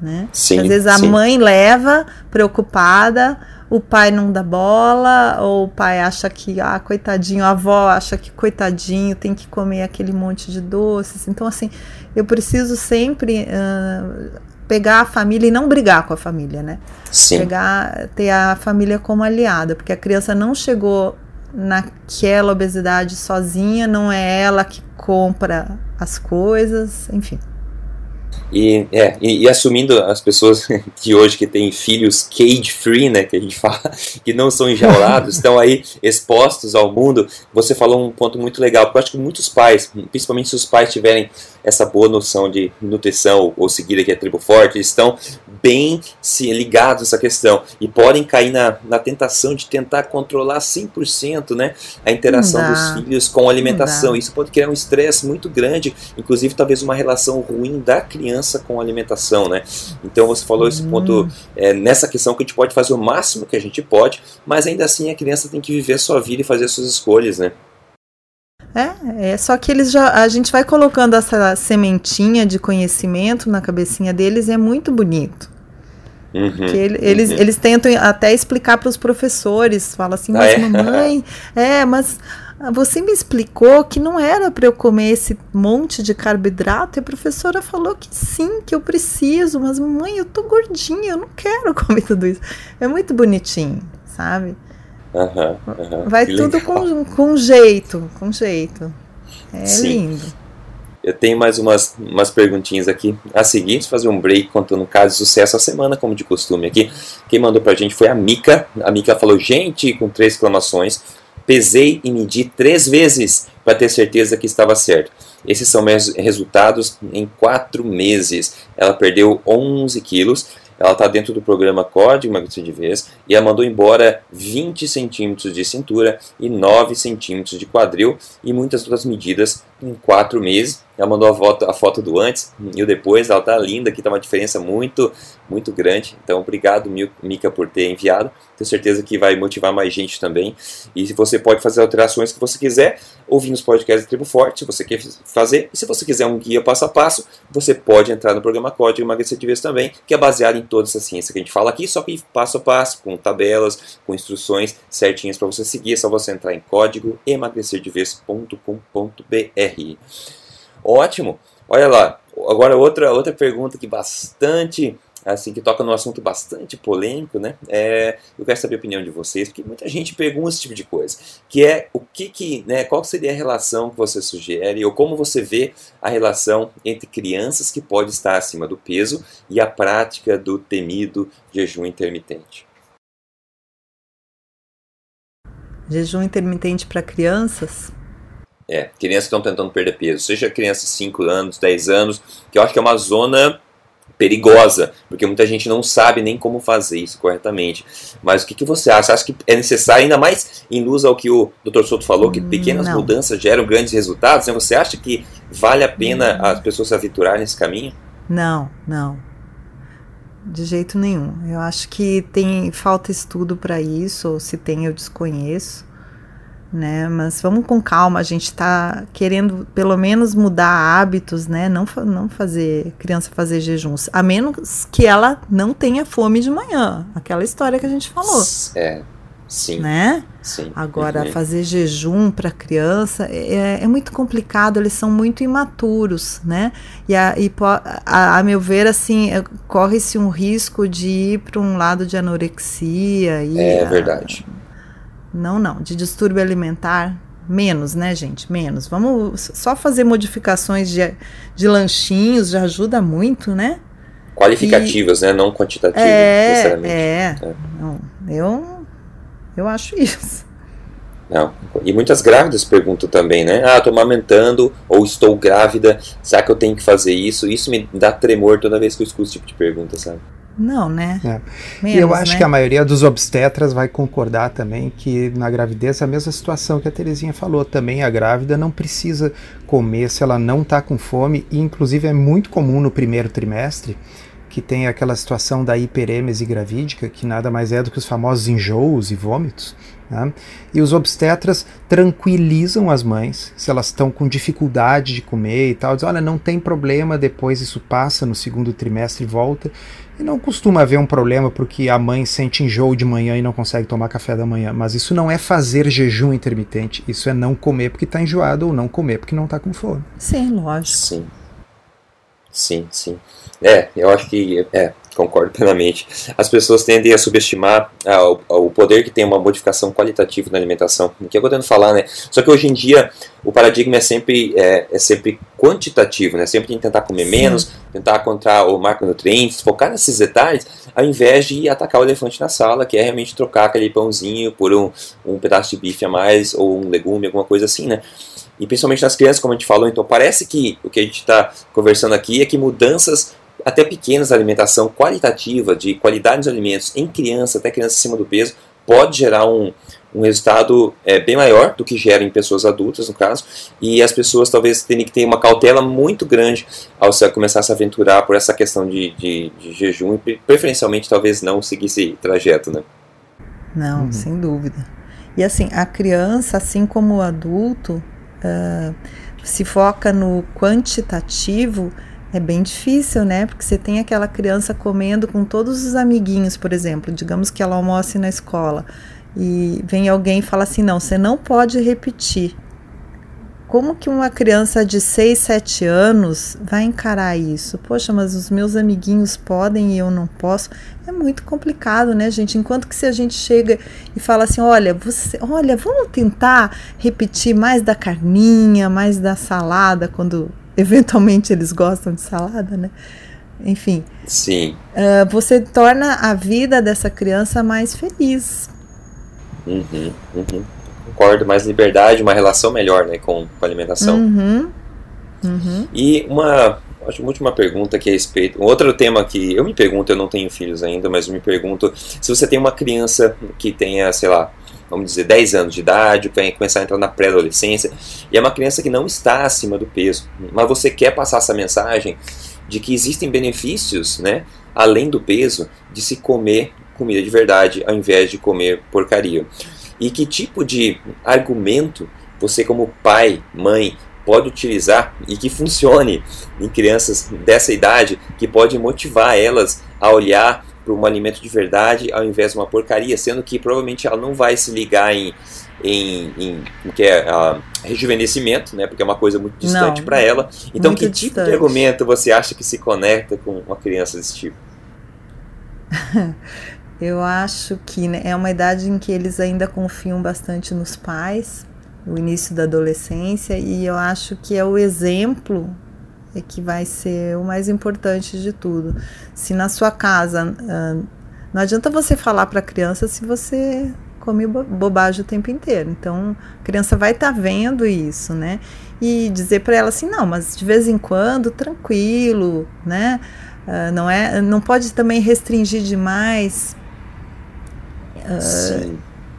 Né? Sim, Às vezes a sim. mãe leva preocupada, o pai não dá bola, ou o pai acha que, ah, coitadinho, a avó acha que coitadinho tem que comer aquele monte de doces. Então, assim, eu preciso sempre uh, pegar a família e não brigar com a família, né? Sim. Pegar, ter a família como aliada, porque a criança não chegou naquela obesidade sozinha, não é ela que compra as coisas, enfim. E, é, e, e, assumindo as pessoas <laughs> que hoje que têm filhos cage free, né, que a gente <laughs> fala, que não são enjaulados, estão aí expostos ao mundo, você falou um ponto muito legal, porque eu acho que muitos pais, principalmente se os pais tiverem essa boa noção de nutrição ou seguir aqui a tribo forte, estão bem se ligados a essa questão e podem cair na, na tentação de tentar controlar 100% né, a interação dos filhos com a alimentação. Isso pode criar um estresse muito grande, inclusive talvez uma relação ruim da criança com a alimentação. Né? Então você falou esse ponto é, nessa questão que a gente pode fazer o máximo que a gente pode, mas ainda assim a criança tem que viver a sua vida e fazer as suas escolhas. Né? É, é só que eles já a gente vai colocando essa sementinha de conhecimento na cabecinha deles e é muito bonito. Uhum, ele, eles, uhum. eles tentam até explicar para os professores, fala assim, mas ah, é? <laughs> mamãe, é, mas você me explicou que não era para eu comer esse monte de carboidrato, e a professora falou que sim, que eu preciso, mas mãe, eu tô gordinha, eu não quero <laughs> comer tudo isso. É muito bonitinho, sabe? Uhum, uhum, Vai tudo com, com jeito, com jeito. É Sim. lindo. Eu tenho mais umas, umas perguntinhas aqui. A seguinte, fazer um break contando um caso de sucesso a semana, como de costume aqui. Quem mandou pra gente foi a Mica. A Mica falou, gente, com três exclamações. Pesei e medi três vezes para ter certeza que estava certo. Esses são meus resultados em quatro meses. Ela perdeu 11 quilos ela está dentro do programa Código Emagrecer de Vez e ela mandou embora 20 centímetros de cintura e 9 centímetros de quadril e muitas outras medidas em 4 meses. Ela mandou a foto, a foto do antes e o depois. Ela está linda, aqui está uma diferença muito, muito grande. Então, obrigado, Mica, por ter enviado. Tenho certeza que vai motivar mais gente também. E você pode fazer alterações que você quiser, ouvindo os podcasts da Tribo Forte, se você quer fazer. E se você quiser um guia passo a passo, você pode entrar no programa Código Emagrecer de Vez também, que é baseado em toda essa ciência que a gente fala aqui, só que passo a passo, com tabelas, com instruções certinhas para você seguir. É só você entrar em código emagrecerdeves.com.br. Ótimo. Olha lá. Agora outra outra pergunta que bastante assim que toca num assunto bastante polêmico, né? É, eu quero saber a opinião de vocês, porque muita gente pergunta esse tipo de coisa, que é o que que, né? Qual seria a relação que você sugere ou como você vê a relação entre crianças que pode estar acima do peso e a prática do temido jejum intermitente? Jejum intermitente para crianças? É, crianças que estão tentando perder peso, seja crianças de 5 anos, 10 anos, que eu acho que é uma zona perigosa, porque muita gente não sabe nem como fazer isso corretamente. Mas o que, que você acha? Você acha que é necessário, ainda mais em luz ao que o Dr. Souto falou, que pequenas não. mudanças geram grandes resultados? Né? Você acha que vale a pena as pessoas se aventurar nesse caminho? Não, não. De jeito nenhum. Eu acho que tem falta estudo para isso, ou se tem eu desconheço né? Mas vamos com calma, a gente está querendo pelo menos mudar hábitos, né? Não, não fazer criança fazer jejuns, a menos que ela não tenha fome de manhã, aquela história que a gente falou. É, sim. Né? Sim. Agora, uhum. fazer jejum para criança é, é, muito complicado, eles são muito imaturos, né? E, a, e a, a meu ver, assim, é, corre-se um risco de ir para um lado de anorexia. E é verdade. Não, não. De distúrbio alimentar, menos, né, gente? Menos. Vamos só fazer modificações de, de lanchinhos já ajuda muito, né? Qualificativas, e, né? Não quantitativas, é, necessariamente. É, é. Não, eu, eu acho isso. Não. E muitas grávidas perguntam também, né? Ah, estou amamentando ou estou grávida, será que eu tenho que fazer isso? Isso me dá tremor toda vez que eu escuto esse tipo de pergunta, sabe? Não, né? É. Menos, e eu acho né? que a maioria dos obstetras vai concordar também que na gravidez é a mesma situação que a Terezinha falou. Também a grávida não precisa comer se ela não está com fome. E inclusive é muito comum no primeiro trimestre que tem aquela situação da hiperêmese gravídica, que nada mais é do que os famosos enjoos e vômitos. Né? E os obstetras tranquilizam as mães se elas estão com dificuldade de comer e tal. Dizem, olha, não tem problema, depois isso passa no segundo trimestre e volta. E não costuma haver um problema porque a mãe sente enjoo de manhã e não consegue tomar café da manhã. Mas isso não é fazer jejum intermitente. Isso é não comer porque está enjoado ou não comer porque não está com fome. Sim, lógico. Sim. Sim, sim. É, eu acho que é, concordo plenamente. As pessoas tendem a subestimar ah, o, o, poder que tem uma modificação qualitativa na alimentação, o que eu tentando falar, né? Só que hoje em dia o paradigma é sempre, é, é sempre quantitativo, né? Sempre tem que tentar comer Sim. menos, tentar encontrar o macronutrientes, focar nesses detalhes, ao invés de atacar o elefante na sala, que é realmente trocar aquele pãozinho por um, um pedaço de bife a mais ou um legume, alguma coisa assim, né? E principalmente nas crianças, como a gente falou, então parece que o que a gente está conversando aqui é que mudanças até pequenas de alimentação qualitativa, de qualidade dos alimentos em criança, até criança acima do peso, pode gerar um, um resultado é, bem maior do que gera em pessoas adultas, no caso, e as pessoas talvez tenham que ter uma cautela muito grande ao começar a se aventurar por essa questão de, de, de jejum e preferencialmente talvez não seguir esse trajeto, né? Não, uhum. sem dúvida. E assim, a criança, assim como o adulto, uh, se foca no quantitativo, é bem difícil, né? Porque você tem aquela criança comendo com todos os amiguinhos, por exemplo, digamos que ela almoce na escola e vem alguém e fala assim: não, você não pode repetir. Como que uma criança de 6, 7 anos vai encarar isso? Poxa, mas os meus amiguinhos podem e eu não posso. É muito complicado, né, gente? Enquanto que se a gente chega e fala assim, olha, você, olha, vamos tentar repetir mais da carninha, mais da salada quando eventualmente eles gostam de salada, né? Enfim. Sim. Uh, você torna a vida dessa criança mais feliz. Uhum, uhum. Concordo, mais liberdade, uma relação melhor né, com, com a alimentação. Uhum. Uhum. E uma, acho uma última pergunta que é a respeito. Um outro tema que eu me pergunto, eu não tenho filhos ainda, mas eu me pergunto se você tem uma criança que tenha, sei lá, vamos dizer, 10 anos de idade, começar a entrar na pré-adolescência, e é uma criança que não está acima do peso, mas você quer passar essa mensagem de que existem benefícios, né, além do peso, de se comer comida de verdade ao invés de comer porcaria. E que tipo de argumento você, como pai, mãe, pode utilizar e que funcione em crianças dessa idade, que pode motivar elas a olhar para um alimento de verdade ao invés de uma porcaria, sendo que provavelmente ela não vai se ligar em, em, em, em que é uh, rejuvenescimento, né, porque é uma coisa muito distante para ela. Então, que distante. tipo de argumento você acha que se conecta com uma criança desse tipo? <laughs> Eu acho que né, é uma idade em que eles ainda confiam bastante nos pais, o início da adolescência, e eu acho que é o exemplo é que vai ser o mais importante de tudo. Se na sua casa uh, não adianta você falar para a criança se você come bobagem o tempo inteiro. Então, a criança vai estar tá vendo isso, né? E dizer para ela assim, não, mas de vez em quando, tranquilo, né? Uh, não é, não pode também restringir demais. Uh, Sim.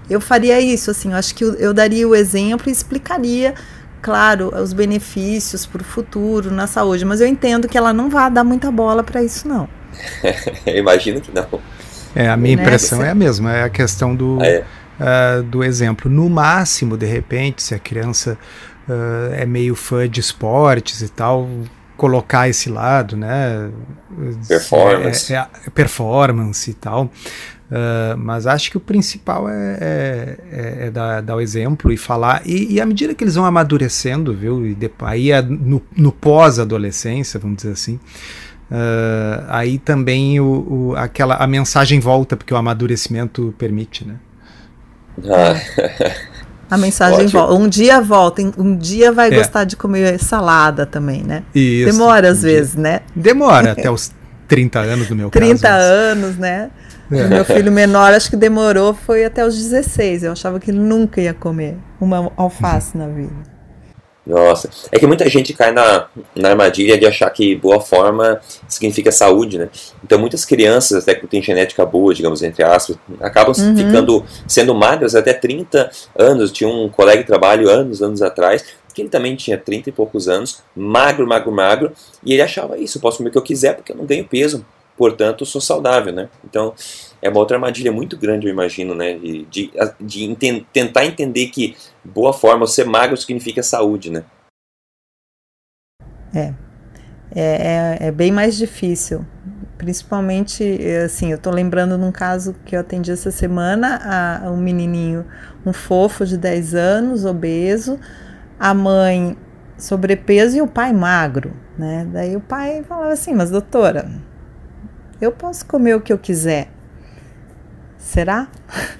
Eu faria isso, assim, eu acho que eu, eu daria o exemplo e explicaria claro, os benefícios para o futuro, na saúde, mas eu entendo que ela não vai dar muita bola para isso, não. <laughs> Imagino que não. É, a minha né? impressão é a mesma, é a questão do, ah, é. uh, do exemplo. No máximo, de repente, se a criança uh, é meio fã de esportes e tal, colocar esse lado, né? Performance. É, é, é performance e tal. Uh, mas acho que o principal é, é, é, é dar, dar, o exemplo e falar. E, e, à medida que eles vão amadurecendo, viu? E depois, aí é no, no pós-adolescência, vamos dizer assim. Uh, aí também o, o, aquela, a mensagem volta, porque o amadurecimento permite, né? Ah. A mensagem volta. Um dia volta, um dia vai é. gostar de comer salada também, né? Isso, Demora às um vezes, né? Demora até <laughs> os 30 anos no meu 30 caso. 30 anos, né? É. Meu <laughs> filho menor, acho que demorou, foi até os 16. Eu achava que ele nunca ia comer uma alface na vida. Nossa, é que muita gente cai na, na armadilha de achar que boa forma significa saúde, né? Então muitas crianças, até que têm genética boa, digamos, entre aspas, acabam uhum. ficando sendo magras até 30 anos. Tinha um colega de trabalho anos, anos atrás, que ele também tinha 30 e poucos anos, magro, magro, magro, e ele achava isso, posso comer o que eu quiser porque eu não ganho peso portanto sou saudável, né? Então é uma outra armadilha muito grande, eu imagino, né? De, de, de tentar entender que boa forma, ser magro significa saúde, né? É. É, é, é bem mais difícil. Principalmente, assim, eu tô lembrando num caso que eu atendi essa semana, a, um menininho, um fofo de 10 anos, obeso, a mãe sobrepeso e o pai magro, né? Daí o pai falava assim, mas doutora, eu posso comer o que eu quiser. Será?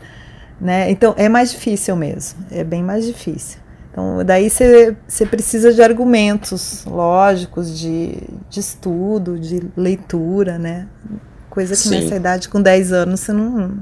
<laughs> né? Então é mais difícil mesmo, é bem mais difícil. Então, daí você precisa de argumentos lógicos, de, de estudo, de leitura, né? Coisa que Sim. nessa idade, com 10 anos, você não,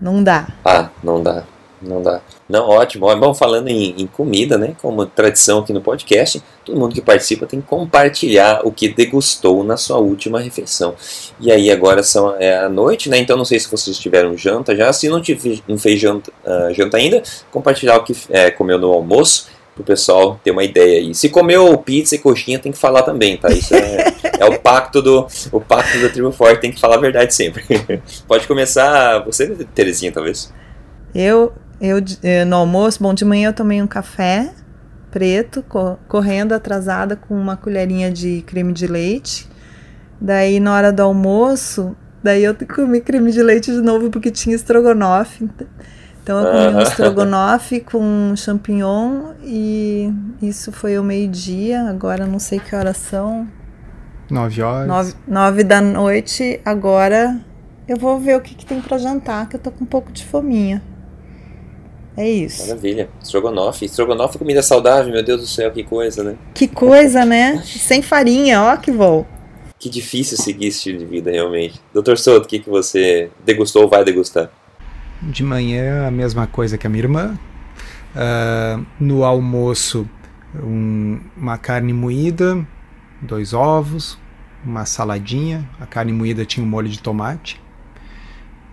não dá. Ah, não dá. Não dá. Não, ótimo. Bom, falando em, em, comida, né? Como tradição aqui no podcast, todo mundo que participa tem que compartilhar o que degustou na sua última refeição. E aí agora são é a noite, né? Então não sei se vocês tiveram janta já. Se não, tive, não fez janta, uh, janta ainda, compartilhar o que é, comeu no almoço o pessoal ter uma ideia aí. Se comeu pizza e coxinha, tem que falar também, tá? Isso é, é o pacto do o pacto da tribo forte, tem que falar a verdade sempre. <laughs> Pode começar você, Terezinha, talvez. Eu eu, eh, no almoço, bom, de manhã eu tomei um café preto, correndo atrasada com uma colherinha de creme de leite. Daí, na hora do almoço, daí eu comi creme de leite de novo porque tinha estrogonofe. Então eu comi um estrogonofe com champignon e isso foi o meio-dia. Agora não sei que horas são. Nove horas. Nove, nove da noite. Agora eu vou ver o que, que tem para jantar, que eu tô com um pouco de fominha. É isso. Maravilha. Estrogonofe. Estrogonofe é comida saudável, meu Deus do céu, que coisa, né? Que coisa, né? <laughs> Sem farinha, ó que bom. Que difícil seguir esse estilo de vida, realmente. Doutor Souto, o que, que você degustou ou vai degustar? De manhã, a mesma coisa que a minha irmã. Uh, no almoço, um, uma carne moída, dois ovos, uma saladinha. A carne moída tinha um molho de tomate.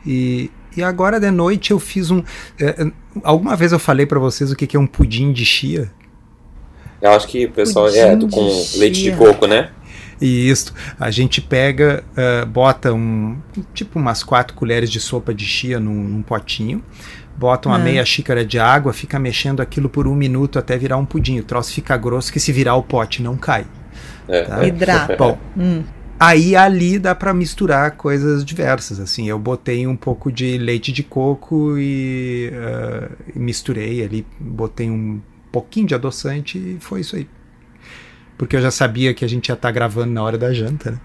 E, e agora de noite eu fiz um. É, alguma vez eu falei para vocês o que, que é um pudim de chia? Eu acho que o pessoal pudim é com chia. leite de coco, né? E isso, a gente pega, uh, bota um tipo umas quatro colheres de sopa de chia num, num potinho, bota uma é. meia xícara de água, fica mexendo aquilo por um minuto até virar um pudim. O troço fica grosso que se virar o pote não cai. É. Tá? Hidrata. Bom, hum. Aí ali dá para misturar coisas diversas, assim. Eu botei um pouco de leite de coco e uh, misturei ali, botei um pouquinho de adoçante e foi isso aí. Porque eu já sabia que a gente ia estar tá gravando na hora da janta, né?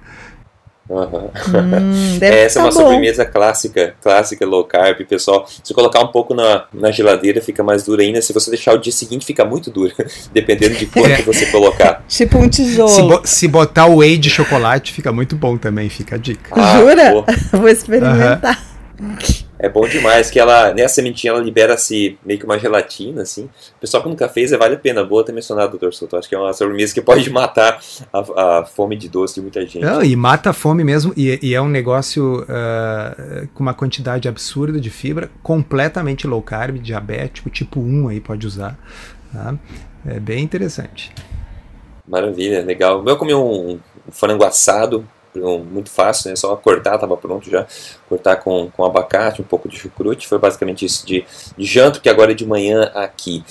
Uhum. Hum, <laughs> Essa é uma tá sobremesa clássica, clássica low carb, pessoal. Se colocar um pouco na, na geladeira, fica mais dura ainda. Se você deixar o dia seguinte, fica muito dura, <laughs> dependendo de quanto é. você colocar. <laughs> tipo um tijolo. Se, bo se, botar o whey de chocolate, fica muito bom também, fica a dica. Ah, Jura? Vou experimentar. Uhum. É bom demais que ela, nessa sementinha, ela libera-se meio que uma gelatina, assim. O pessoal que nunca fez, é, vale a pena. Boa ter mencionado, doutor Souto. Acho que é uma sobremesa que pode <laughs> matar a, a, fome de doce de muita gente. Não, e mata a fome mesmo, e, e é um negócio uh, com uma quantidade absurda de fibra, completamente low carb, diabético, tipo 1 aí pode usar. Tá? É bem interessante. Maravilha, legal. Eu comi um, um frango assado muito fácil, né? Só cortar, estava pronto já. Cortar com, com abacate, um pouco de chucrute. Foi basicamente isso de, de janto, que agora é de manhã aqui.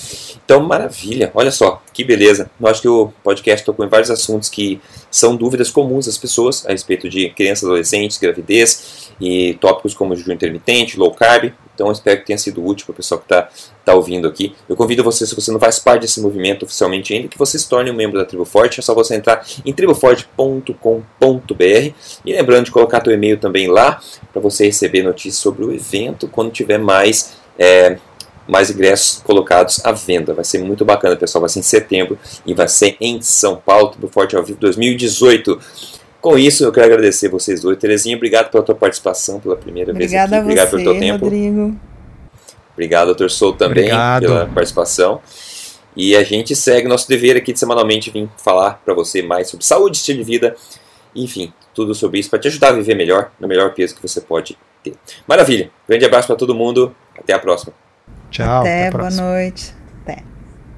Então, maravilha. Olha só, que beleza. Eu acho que o podcast tocou em vários assuntos que são dúvidas comuns das pessoas a respeito de crianças, adolescentes, gravidez e tópicos como jejum intermitente, low carb. Então espero que tenha sido útil para o pessoal que está tá ouvindo aqui. Eu convido você, se você não faz parte desse movimento oficialmente ainda, que você se torne um membro da Tribo Forte. É só você entrar em triboforte.com.br e lembrando de colocar teu e-mail também lá para você receber notícias sobre o evento quando tiver mais é, mais ingressos colocados à venda. Vai ser muito bacana, pessoal. Vai ser em setembro e vai ser em São Paulo, Tribo Forte ao vivo 2018. Com isso, eu quero agradecer vocês dois. Terezinha, obrigado pela tua participação pela primeira Obrigada vez aqui. Obrigado pelo teu tempo. Rodrigo. Obrigado, doutor Sou, também obrigado. pela participação. E a gente segue nosso dever aqui de semanalmente vir falar para você mais sobre saúde, estilo de vida, enfim, tudo sobre isso para te ajudar a viver melhor, no melhor peso que você pode ter. Maravilha. Grande abraço para todo mundo. Até a próxima. Tchau. Até, até boa noite. Até.